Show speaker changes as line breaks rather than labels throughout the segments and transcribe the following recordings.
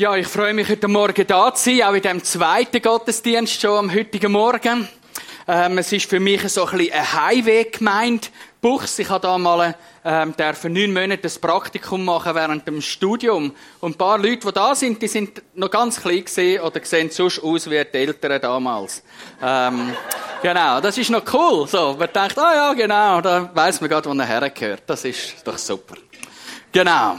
Ja, ich freue mich heute Morgen da zu sein, auch in dem zweiten Gottesdienst schon am heutigen Morgen. Ähm, es ist für mich so ein bisschen eine Highway-Gemeinde. Buchs. Ich habe da mal ähm, dürfen neun Monate das Praktikum machen während dem Studium. Und ein paar Leute, die da sind, die sind noch ganz klein gesehen oder sehen sonst aus wie die Eltern damals. Ähm, genau, das ist noch cool. So, man denkt, ah ja, genau, da weiß man gerade, wo er hergehört. Das ist doch super. Genau.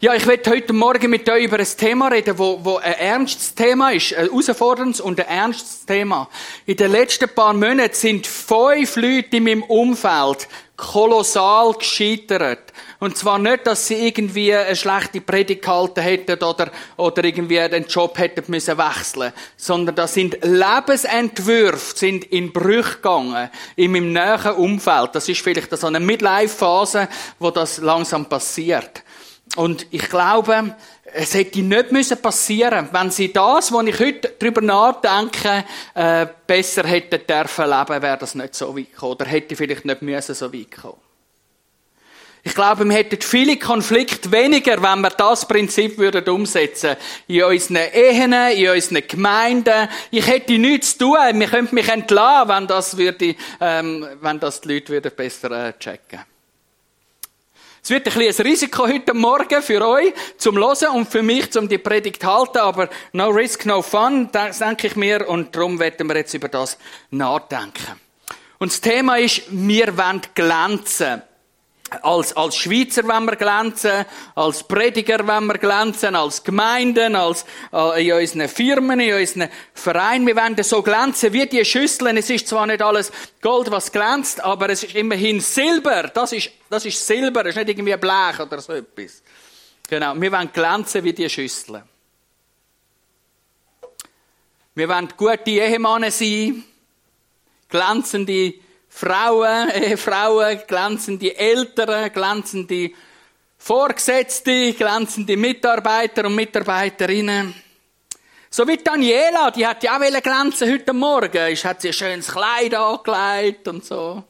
Ja, ich werde heute Morgen mit euch über ein Thema reden, wo, wo ein ernstes Thema ist, ein herausforderndes und ein ernstes Thema. In den letzten paar Monaten sind fünf Leute in meinem Umfeld kolossal gescheitert. Und zwar nicht, dass sie irgendwie eine schlechte Predigt gehalten hätten oder, oder irgendwie den Job hätten müssen wechseln, sondern das sind Lebensentwürfe, sind in Brüche gegangen in meinem näheren Umfeld. Das ist vielleicht so eine Midlife-Phase, wo das langsam passiert. Und ich glaube, es hätte nicht müssen passieren, wenn sie das, wo ich heute darüber nachdenke, äh, besser hätten dürfen leben, wäre das nicht so weit gekommen. Oder hätte vielleicht nicht müssen so weit kommen. Ich glaube, wir hätten viele Konflikte weniger, wenn wir das Prinzip würden umsetzen In unseren Ehen, in unseren Gemeinden. Ich hätte nichts zu tun. Wir könnten mich entlassen, wenn das würde, ähm, wenn das die Leute würden besser äh, checken würden. Es wird ein bisschen ein Risiko heute Morgen für euch zum Hören und für mich zum die Predigt halten, aber no risk, no fun, denke ich mir, und darum werden wir jetzt über das nachdenken. Und das Thema ist, wir wollen glänzen. Als, als Schweizer wollen wir glänzen, als Prediger wollen wir glänzen, als Gemeinden, als, äh, in unseren Firmen, in unseren Vereinen. Wir wollen so glänzen wie die Schüsseln. Es ist zwar nicht alles Gold, was glänzt, aber es ist immerhin Silber. Das ist, das ist Silber, das ist nicht irgendwie Blech oder so etwas. Genau. Wir wollen glänzen wie die Schüsseln. Wir wollen gute Ehemänner sein, glänzende Frauen, Ehefrauen, glänzende Eltern, glänzende Vorgesetzte, glänzende Mitarbeiter und Mitarbeiterinnen. So wie Daniela, die hat ja auch glänzen heute Morgen. Ich hat sie ein schönes Kleid angelegt und so.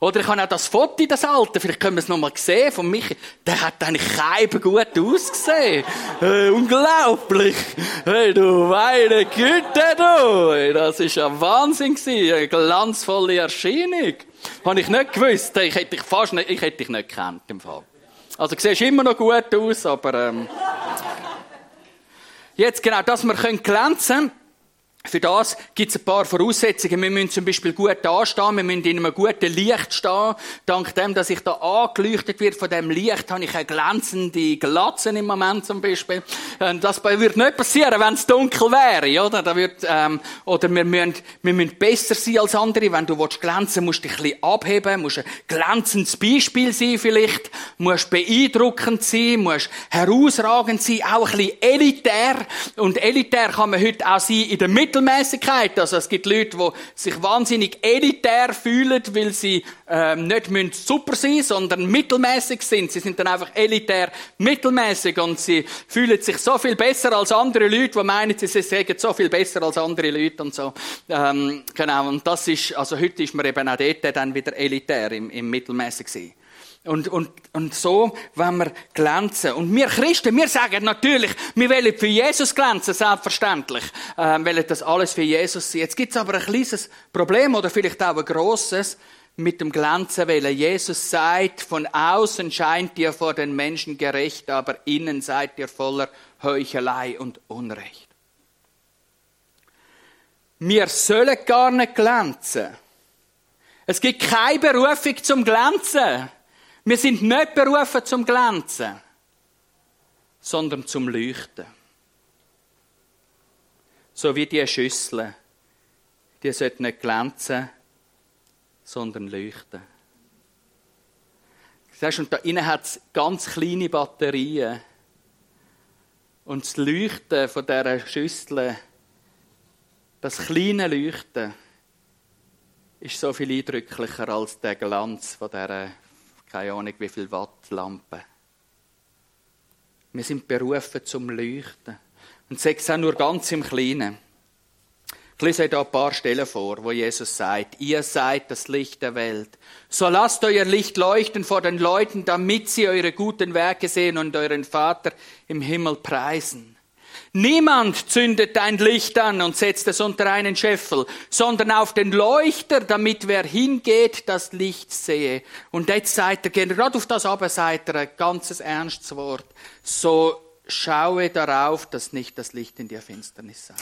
Oder ich habe auch das Foto, das alte, vielleicht können wir es nochmal sehen, von Michi. Der hat eigentlich keinem gut ausgesehen. Hey, unglaublich. Hey, du meine Güte, du. Das ist ein Wahnsinn gewesen. Eine glanzvolle Erscheinung. Habe ich nicht gewusst. Ich hätte dich fast nicht, ich hätte dich nicht gekannt, im Fall. Also, du siehst immer noch gut aus, aber, ähm, Jetzt genau, dass wir glänzen können. Für das gibt es ein paar Voraussetzungen. Wir müssen zum Beispiel gut dastehen, wir müssen in einem guten Licht stehen. Dank dem, dass ich da angeleuchtet wird von dem Licht, habe ich eine glänzende Glatze im Moment zum Beispiel. Ähm, das würde nicht passieren, wenn es dunkel wäre, oder? Da wird, ähm, oder wir müssen, wir müssen besser sein als andere. Wenn du willst glänzen musst du dich ein bisschen abheben, musst ein glänzendes Beispiel sein vielleicht, musst beeindruckend sein, musst herausragend sein, auch ein bisschen elitär. Und elitär kann man heute auch sein in der Mitte Mittelmäßigkeit. Also es gibt Leute, die sich wahnsinnig elitär fühlen, weil sie ähm, nicht müssen super sein, sondern mittelmäßig sind. Sie sind dann einfach elitär mittelmäßig und sie fühlen sich so viel besser als andere Leute, die meinen, sie sagen so viel besser als andere Leute und so. Ähm, genau. Und das ist, also heute ist man eben auch dort dann wieder elitär im, im mittelmäßig sein. Und, und, und so wenn wir glänzen. Und wir Christen, wir sagen natürlich, wir wollen für Jesus glänzen, selbstverständlich. Ähm, wollen das alles für Jesus sein. Jetzt gibt es aber ein kleines Problem oder vielleicht auch ein grosses mit dem Glänzen wollen. Jesus sagt, von außen scheint ihr vor den Menschen gerecht, aber innen seid ihr voller Heuchelei und Unrecht. Wir sollen gar nicht glänzen. Es gibt keine Berufung zum Glänzen. Wir sind nicht berufen zum Glänzen, sondern zum Leuchten. So wie die Schüsseln. Die sollten nicht glänzen, sondern leuchten. Siehst, und da innen hat es ganz kleine Batterien. Und das Leuchten von dieser Schüssel, das kleine Leuchten, ist so viel eindrücklicher als der Glanz von dieser keine Ahnung wie viel Watt Lampe. Wir sind berufen zum Leuchten. Und sechs auch nur ganz im Kleinen. Ich lese euch da ein paar Stellen vor, wo Jesus sagt, ihr seid das Licht der Welt. So lasst euer Licht leuchten vor den Leuten, damit sie eure guten Werke sehen und euren Vater im Himmel preisen. Niemand zündet ein Licht an und setzt es unter einen Scheffel, sondern auf den Leuchter, damit wer hingeht, das Licht sehe. Und jetzt sagt er, gerade auf das aber sagt er ein ganzes ernstes Wort. So schaue darauf, dass nicht das Licht in der Finsternis sei.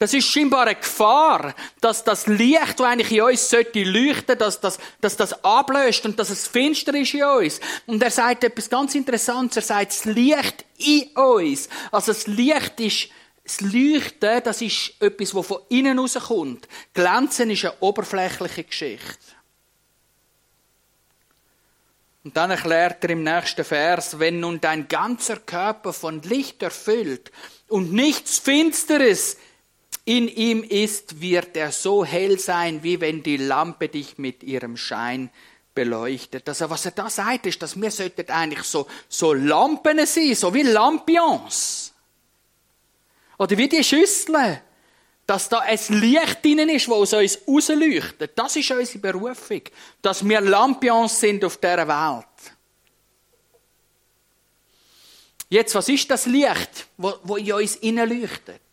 Das ist scheinbar eine Gefahr, dass das Licht, das eigentlich in uns sollte leuchten, dass das, dass das ablöst und dass es finster ist in uns. Und er sagt etwas ganz Interessantes. Er sagt, das Licht in uns. Also das Licht ist, das Leuchten, das ist etwas, das von innen rauskommt. Glänzen ist eine oberflächliche Geschichte. Und dann erklärt er im nächsten Vers, wenn nun dein ganzer Körper von Licht erfüllt und nichts Finsteres in ihm ist, wird er so hell sein, wie wenn die Lampe dich mit ihrem Schein beleuchtet. Also was er da sagt, ist, dass wir sollten eigentlich so, so Lampen sein, so wie Lampions. Oder wie die Schüsseln. Dass da ein Licht drinnen ist, das aus uns rausleuchtet. Das ist unsere Berufung. Dass wir Lampions sind auf dieser Welt. Jetzt, was ist das Licht, wo, in uns leuchtet?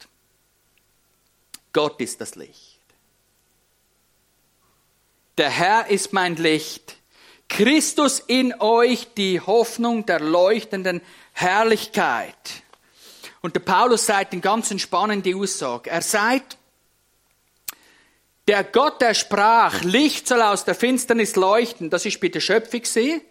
Gott ist das Licht. Der Herr ist mein Licht. Christus in euch, die Hoffnung der leuchtenden Herrlichkeit. Und der Paulus sagt in ganz spannende Aussage. Er sagt, der Gott, der sprach, Licht soll aus der Finsternis leuchten, das ist bei der Schöpfung gesehen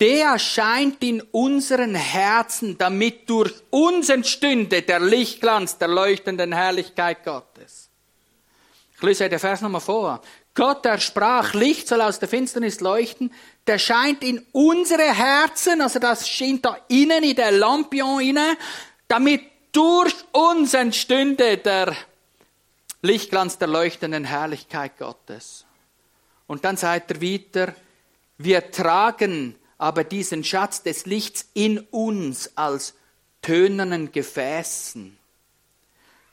der scheint in unseren Herzen, damit durch uns entstünde der Lichtglanz der leuchtenden Herrlichkeit Gottes. Ich lese den Vers nochmal vor. Gott, der sprach, Licht soll aus der Finsternis leuchten, der scheint in unsere Herzen, also das scheint da innen in der Lampion innen, damit durch uns entstünde der Lichtglanz der leuchtenden Herrlichkeit Gottes. Und dann sagt er weiter, wir tragen aber diesen Schatz des Lichts in uns als tönernen Gefäßen,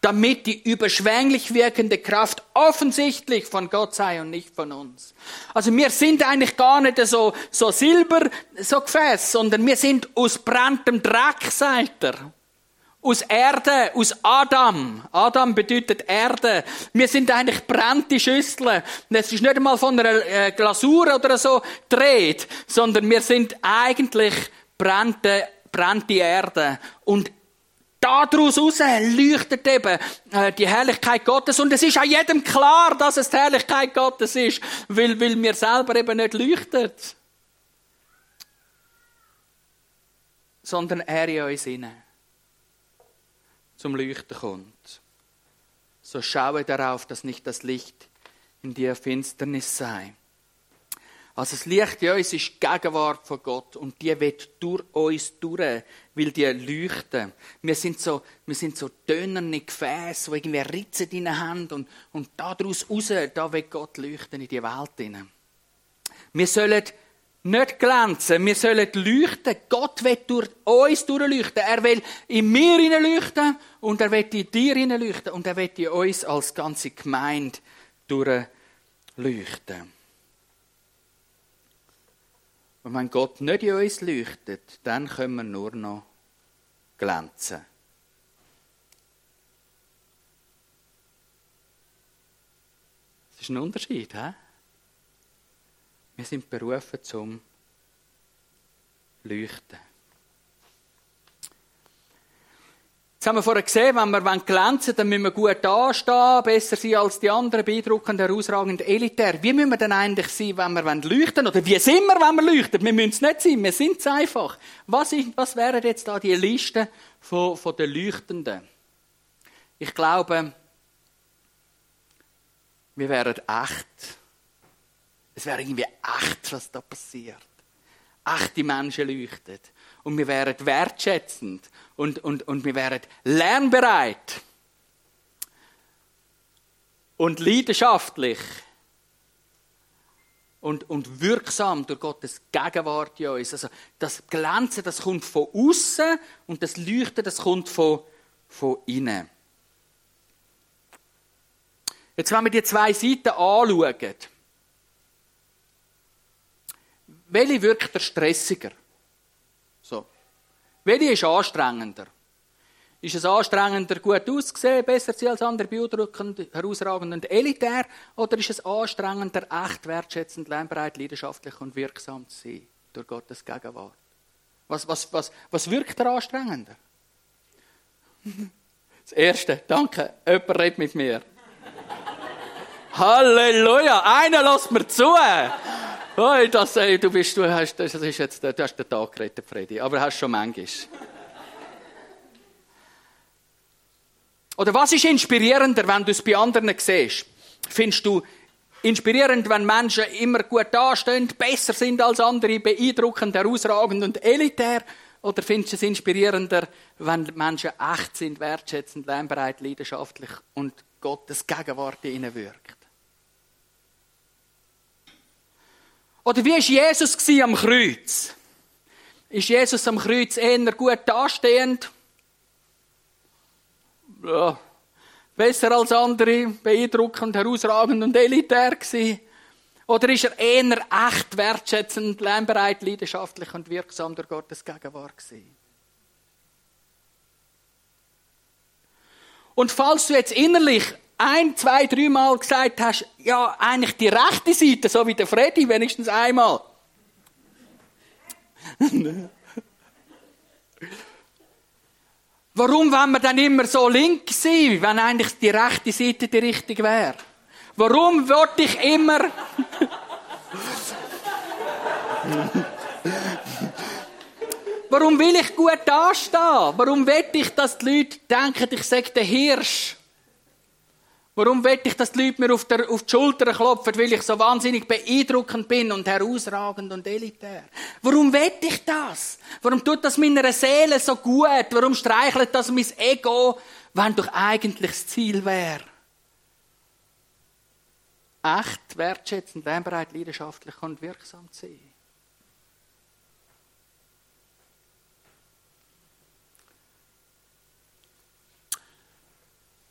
damit die überschwänglich wirkende Kraft offensichtlich von Gott sei und nicht von uns. Also wir sind eigentlich gar nicht so, so Silber, so Gefäß, sondern wir sind aus brenntem Dreck, sagt er aus Erde, aus Adam. Adam bedeutet Erde. Wir sind eigentlich brennte Schüsseln. Es ist nicht einmal von einer äh, Glasur oder so dreht, sondern wir sind eigentlich brennte, brennte Erde. Und daraus raus leuchtet eben äh, die Herrlichkeit Gottes. Und es ist auch jedem klar, dass es die Herrlichkeit Gottes ist, weil, weil wir selber eben nicht leuchtet. Sondern er in uns hinein zum Leuchten kommt. So schaue darauf, dass nicht das Licht in dir Finsternis sei. Also das Licht in uns ist die Gegenwart von Gott und die wird durch uns durch, weil die leuchten. Wir sind so, wir sind so tönerne Gefäße, die irgendwie Ritzen drin haben und, und daraus raus, da wird Gott leuchten in die Welt hinein. Wir sollen nicht glänzen. Wir sollen leuchten. Gott will durch uns durchleuchten. Er will in mir leuchten und er will in dir leuchten und er will in uns als ganze Gemeinde durchleuchten. Und wenn Gott nicht in uns leuchtet, dann können wir nur noch glänzen. Das ist ein Unterschied, hä? Wir sind berufen zum Leuchten. Jetzt haben wir vorher gesehen, wenn wir glänzen wollen, dann müssen wir gut anstehen, besser sein als die anderen, beeindruckend, herausragend, elitär. Wie müssen wir denn eigentlich sein, wenn wir leuchten wollen? Oder wie sind wir, wenn wir leuchten? Wir müssen es nicht sein, wir sind es einfach. Was, ist, was wären jetzt da die Liste von, von den Leuchtenden? Ich glaube, wir wären echt. Es wäre irgendwie echt, was da passiert. Echte Menschen leuchten. Und wir wären wertschätzend. Und, und, und wir wären lernbereit. Und leidenschaftlich. Und, und wirksam durch Gottes Gegenwart in uns. Also das Glänzen, das kommt von außen und das Leuchten, das kommt von, von innen. Jetzt, wenn wir die zwei Seiten anschauen, welche wirkt der stressiger? So. Welche ist anstrengender? Ist es anstrengender, gut auszusehen, besser zu als andere, beeindruckend, herausragend und elitär? Oder ist es anstrengender, echt wertschätzend, lernbereit, leidenschaftlich und wirksam zu sein durch Gottes Gegenwart? Was, was, was, was wirkt er anstrengender? Das Erste, danke, jemand redet mit mir. Halleluja, einer lässt mir zu. Hey, das, ey, du bist, du hast, das ist jetzt, du hast den Tag gerettet, Freddy, aber hast schon manchmal. Oder was ist inspirierender, wenn du es bei anderen siehst? Findest du inspirierend, wenn Menschen immer gut dastehen, besser sind als andere, beeindruckend, herausragend und elitär? Oder findest du es inspirierender, wenn Menschen echt sind, wertschätzend, lernbereit, leidenschaftlich und Gottes Gegenwart in ihnen wirkt? Oder wie war Jesus am Kreuz? Ist Jesus am Kreuz eher gut dastehend? Ja, besser als andere, beeindruckend, herausragend und elitär gewesen? Oder ist er eher echt wertschätzend, lernbereit, leidenschaftlich und wirksam durch Gottes Gegenwart gewesen? Und falls du jetzt innerlich ein, zwei, dreimal gesagt hast, ja, eigentlich die rechte Seite, so wie der Freddy, wenigstens einmal. Warum wollen wir dann immer so links sein, wenn eigentlich die rechte Seite die richtige wäre? Warum wollte ich immer... Warum will ich gut dastehen? Warum will ich, dass die Leute denken, ich sage der Hirsch? Warum will ich, dass die Leute mir auf, der, auf die Schulter klopfen, weil ich so wahnsinnig beeindruckend bin und herausragend und elitär? Warum will ich das? Warum tut das meiner Seele so gut? Warum streichelt das mein Ego, wenn doch eigentlich das Ziel wäre? Echt, wertschätzend, lernbereit, leidenschaftlich und wirksam zu sein.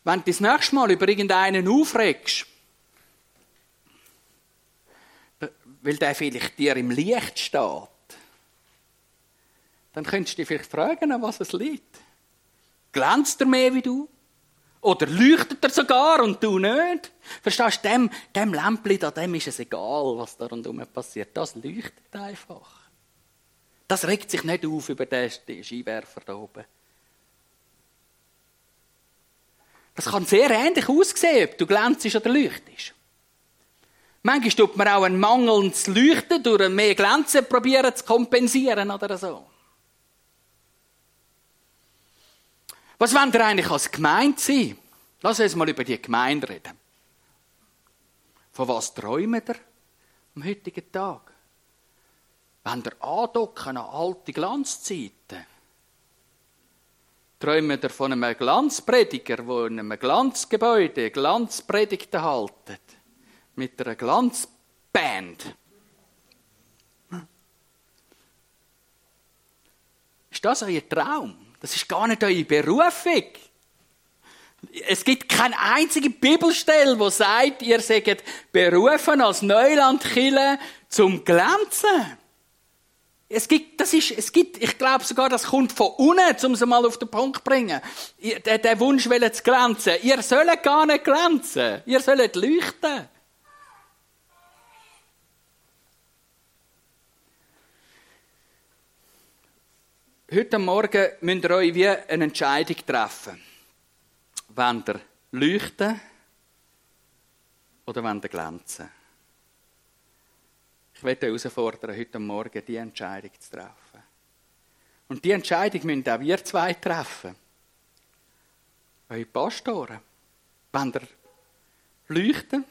Wenn du das nächste Mal über irgendeinen aufregst, weil der vielleicht dir im Licht steht, dann könntest du dich vielleicht fragen, an was es liegt. Glänzt er mehr wie du? Oder leuchtet er sogar und du nicht? Verstehst du, dem, dem Lämpchen da, dem ist es egal, was da rundherum passiert. Das leuchtet einfach. Das regt sich nicht auf über den Skiwerfer da oben. Das kann sehr ähnlich aussehen, ob du glänzest oder leuchtest. Manchmal tut man auch einen mangelndes Leuchten durch mehr Glänzen probieren zu kompensieren oder so. Was wollen ihr eigentlich als Gemeinde sein? Lass uns mal über die Gemeinde reden. Von was träumt ihr am heutigen Tag? Wenn ihr andocken an alte Glanzzeiten? Träumen wir von einem Glanzprediger, der in einem Glanzgebäude Glanzpredigten haltet. Mit einer Glanzband. Ist das euer Traum? Das ist gar nicht eure Berufung. Es gibt keine einzige Bibelstelle, wo sagt, ihr seid berufen als Neulandkille zum Glänzen. Es gibt, das ist, es gibt, ich glaube sogar, das kommt von unten, um es mal auf den Punkt zu bringen. Der, der Wunsch will zu glänzen. Ihr sollt gar nicht glänzen. Ihr sollt leuchten. Heute Morgen müsst ihr euch wie eine Entscheidung treffen. Wollt ihr leuchten oder wollt ihr glänzen? Ich werde herausfordern, heute Morgen die Entscheidung zu treffen. Und die Entscheidung müssen auch wir zwei treffen. Eure Pastoren. Wenn ihr leuchten,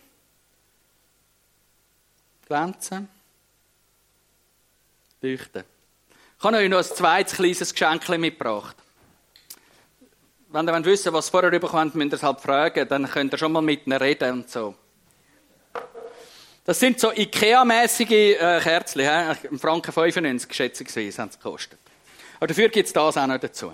glänzen, leuchten. Ich habe euch noch ein zweites kleines Geschenk mitgebracht. Wenn ihr wissen was ihr vorher bekommt, müsst ihr es halt fragen, dann könnt ihr schon mal mit ihnen reden und so. Das sind so Ikea-mäßige äh, Kerzen, im Franken 95 schätzungsweise haben sie gekostet. Aber dafür gibt es das auch noch dazu.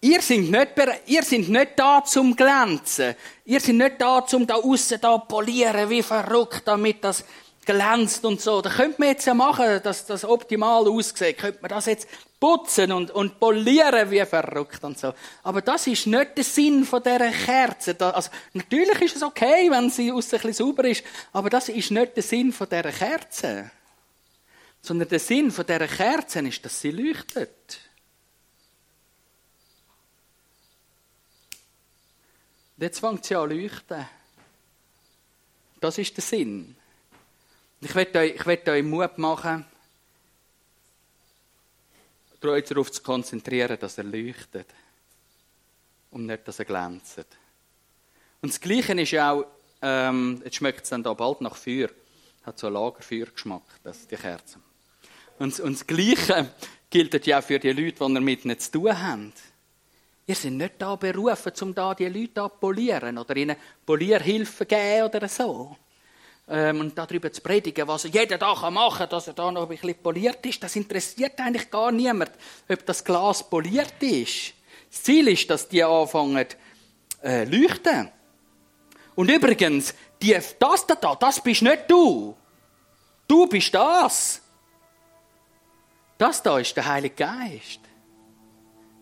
Ihr seid nicht, nicht da zum Glänzen. Ihr seid nicht da zum da aussen da polieren wie verrückt, damit das glänzt und so. Da könnte man jetzt ja machen, dass das optimal aussieht. Könnte man das jetzt putzen und, und polieren wie verrückt und so. Aber das ist nicht der Sinn von dieser Kerze. Also, natürlich ist es okay, wenn sie aus ein bisschen sauber ist, aber das ist nicht der Sinn von dieser Kerze. Sondern der Sinn von dieser Kerze ist, dass sie leuchtet. Und jetzt fängt sie an zu leuchten. Das ist der Sinn. Ich werde euch, euch Mut machen, euch darauf zu konzentrieren, dass er leuchtet. Und nicht, dass er glänzt. Und das Gleiche ist ja auch, ähm, jetzt schmeckt es dann da bald nach Feuer. Hat so Lagerfeuergeschmack, das, die Kerze. Und, und das Gleiche gilt ja auch für die Leute, die ihr mit ihnen zu tun habt. Ihr seid nicht da berufen, um da die Leute zu polieren oder ihnen Polierhilfe geben oder so. Ähm, und darüber zu predigen, was jeder da machen kann, dass er da noch ein bisschen poliert ist. Das interessiert eigentlich gar niemand, ob das Glas poliert ist. Das Ziel ist, dass die anfangen äh, leuchten. Und übrigens, die, das da, das bist nicht du. Du bist das. Das da ist der Heilige Geist.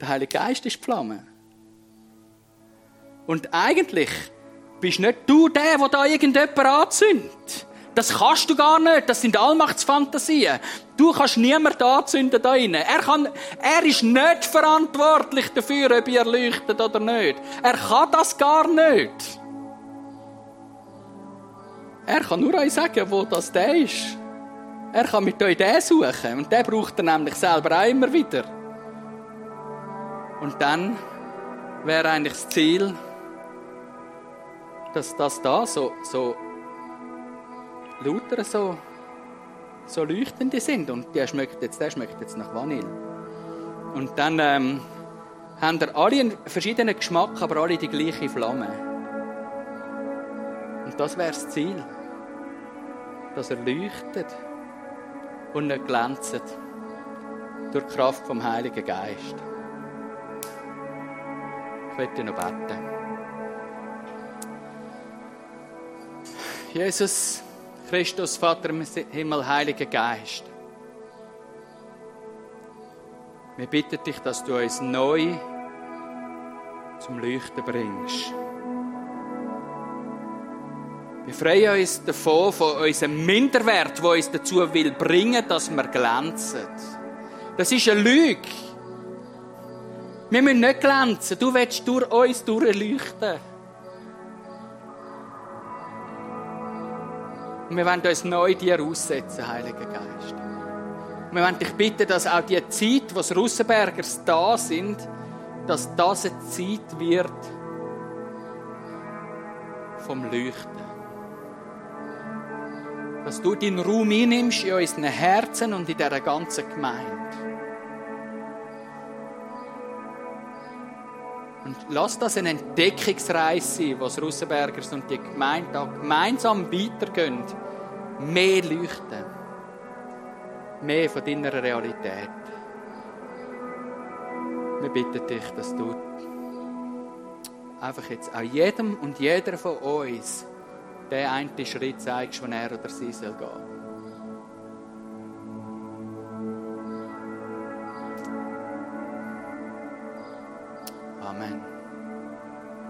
Der Heilige Geist ist die Flamme. Und eigentlich bist nicht du der, der da irgendjemand anzündet. Das kannst du gar nicht. Das sind Allmachtsfantasien. Du kannst niemand anzünden da drinnen. Er, kann, er ist nicht verantwortlich dafür, ob ihr leuchtet oder nicht. Er kann das gar nicht. Er kann nur euch sagen, wo das der ist. Er kann mit euch den suchen. Und der braucht er nämlich selber auch immer wieder. Und dann wäre eigentlich das Ziel, dass das da so, so lauter so, so leuchtende sind. Und der schmeckt jetzt, der schmeckt jetzt nach Vanille. Und dann ähm, haben wir alle einen verschiedenen Geschmack, aber alle die gleiche Flamme. Und das wäre das Ziel. Dass er leuchtet und nicht glänzt. Durch die Kraft vom Heiligen Geist. Ich möchte noch beten. Jesus, Christus, Vater im Himmel, Heiliger Geist. Wir bitten dich, dass du uns neu zum Leuchten bringst. Wir freuen uns davon, von unserem Minderwert, der uns dazu will bringen, dass wir glänzen. Das ist eine Lüge. Wir müssen nicht glänzen. Du willst durch uns durchleuchten. Und wir wollen uns neu dir aussetzen, Heiliger Geist. Und wir wollen dich bitten, dass auch die Zeit, wo die Russenbergers da sind, dass das eine Zeit wird vom Leuchten. Dass du deinen Raum einnimmst in unseren Herzen und in dieser ganzen Gemeinde. Und lass das eine Entdeckungsreise sein, was Russenbergers und die Gemeinde gemeinsam weitergehen. Mehr leuchten. Mehr von deiner Realität. Wir bitten dich, dass du einfach jetzt auch jedem und jeder von uns den einen Schritt zeigst, wo er oder sie soll gehen.